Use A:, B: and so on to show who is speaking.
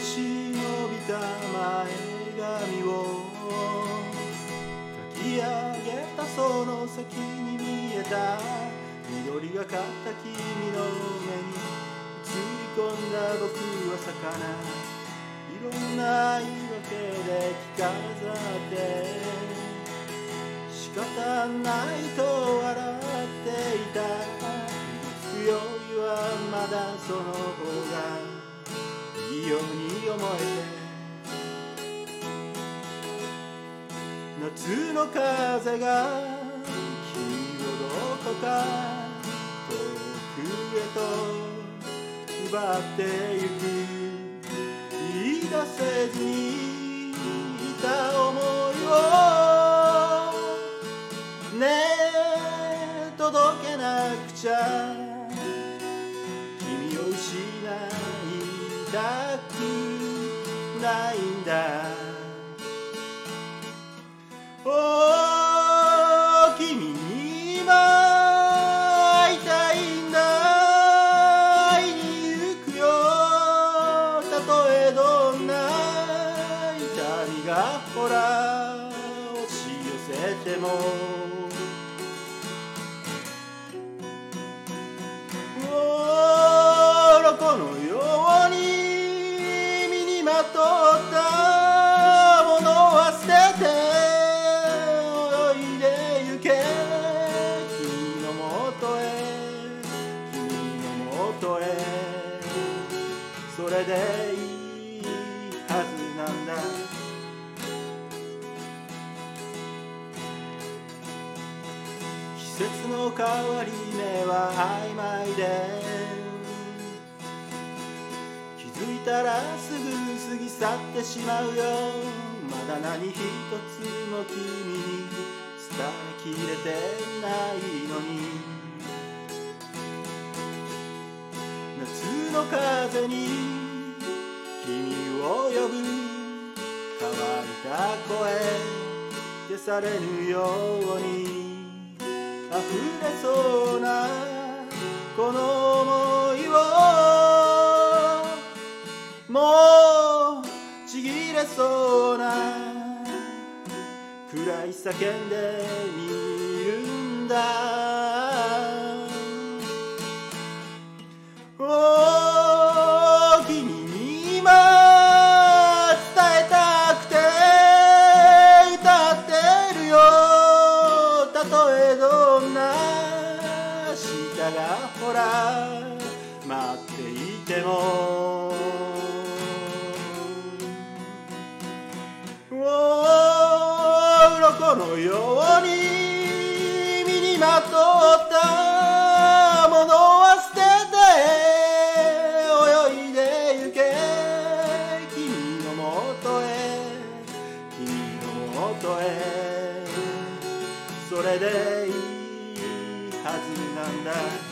A: し伸びた前髪を書き上げたその先に見えた緑がかった君の目に映り込んだ僕は魚いろんな言い訳で着飾って仕方ないと笑っていた。強いはまだその方が。ように思えて夏の風が君をどこか遠くへと奪ってゆく言い出せずにいた思いをねえ届けなくちゃ君を失いたくないんだ。おお君に今会いたいんだ。会いに行くよ。たとえどんな痛みがほら押し寄せても。まとったものは捨てて泳いでゆけ君のもとへ君のもとへそれでいいはずなんだ。季節の変わり目は曖昧で。着いたらすぐ過ぎ去ってしまうよ。まだ何一つも君に伝えきれてないのに。夏の風に君を呼ぶ乾いた声消されぬように。溢れそうなこの暗い叫んでみるんだ。おお君に今伝えたくて歌ってるよ。たとえどんな明日がほら待っていても。鱗のように身にまとったものは捨てて泳いでゆけ。君のもとへ君のもとへ。それでいいはずなんだ。